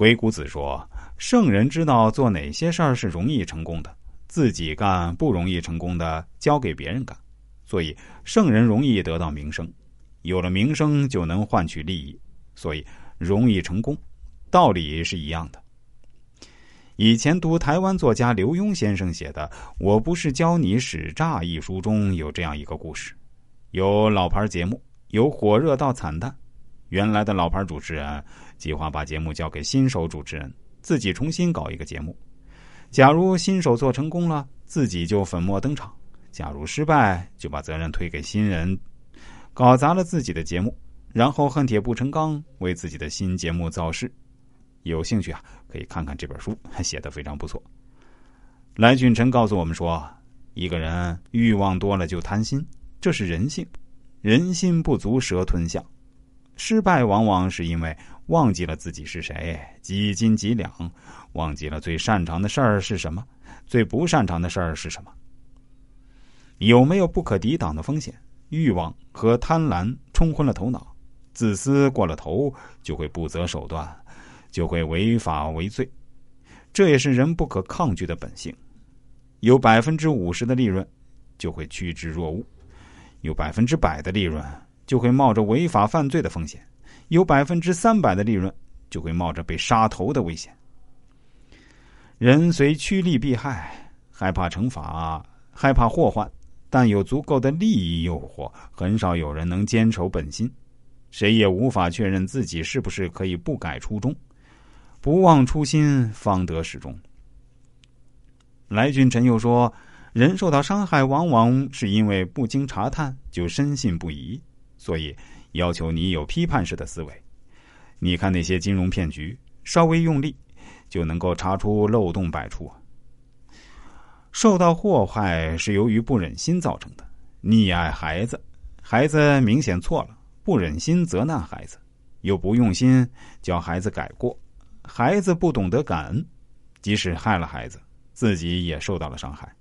鬼谷子说：“圣人知道做哪些事儿是容易成功的，自己干不容易成功的，交给别人干。所以圣人容易得到名声，有了名声就能换取利益，所以容易成功。道理是一样的。”以前读台湾作家刘墉先生写的《我不是教你使诈》一书中有这样一个故事：有老牌节目，由火热到惨淡。原来的老牌主持人计划把节目交给新手主持人，自己重新搞一个节目。假如新手做成功了，自己就粉墨登场；假如失败，就把责任推给新人，搞砸了自己的节目，然后恨铁不成钢，为自己的新节目造势。有兴趣啊，可以看看这本书，写的非常不错。来俊臣告诉我们说，一个人欲望多了就贪心，这是人性，人心不足蛇吞象。失败往往是因为忘记了自己是谁，几斤几两，忘记了最擅长的事儿是什么，最不擅长的事儿是什么。有没有不可抵挡的风险？欲望和贪婪冲昏了头脑，自私过了头，就会不择手段，就会违法为罪。这也是人不可抗拒的本性。有百分之五十的利润，就会趋之若鹜；有百分之百的利润。就会冒着违法犯罪的风险，有百分之三百的利润，就会冒着被杀头的危险。人虽趋利避害，害怕惩罚，害怕祸患，但有足够的利益诱惑，很少有人能坚守本心。谁也无法确认自己是不是可以不改初衷，不忘初心，方得始终。来俊臣又说，人受到伤害，往往是因为不经查探就深信不疑。所以，要求你有批判式的思维。你看那些金融骗局，稍微用力，就能够查出漏洞百出。受到祸害是由于不忍心造成的。溺爱孩子，孩子明显错了，不忍心责难孩子，又不用心教孩子改过，孩子不懂得感恩，即使害了孩子，自己也受到了伤害。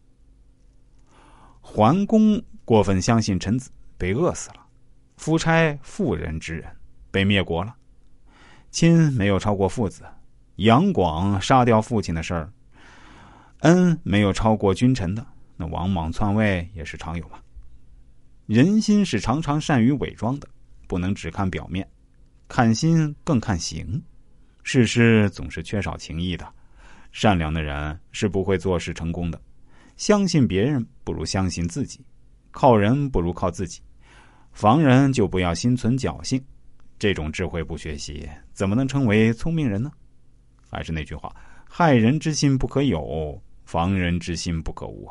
桓公过分相信臣子，被饿死了。夫差妇人之人被灭国了，亲没有超过父子，杨广杀掉父亲的事儿，恩没有超过君臣的，那王莽篡位也是常有嘛。人心是常常善于伪装的，不能只看表面，看心更看行。世事总是缺少情义的，善良的人是不会做事成功的。相信别人不如相信自己，靠人不如靠自己。防人就不要心存侥幸，这种智慧不学习，怎么能称为聪明人呢？还是那句话，害人之心不可有，防人之心不可无。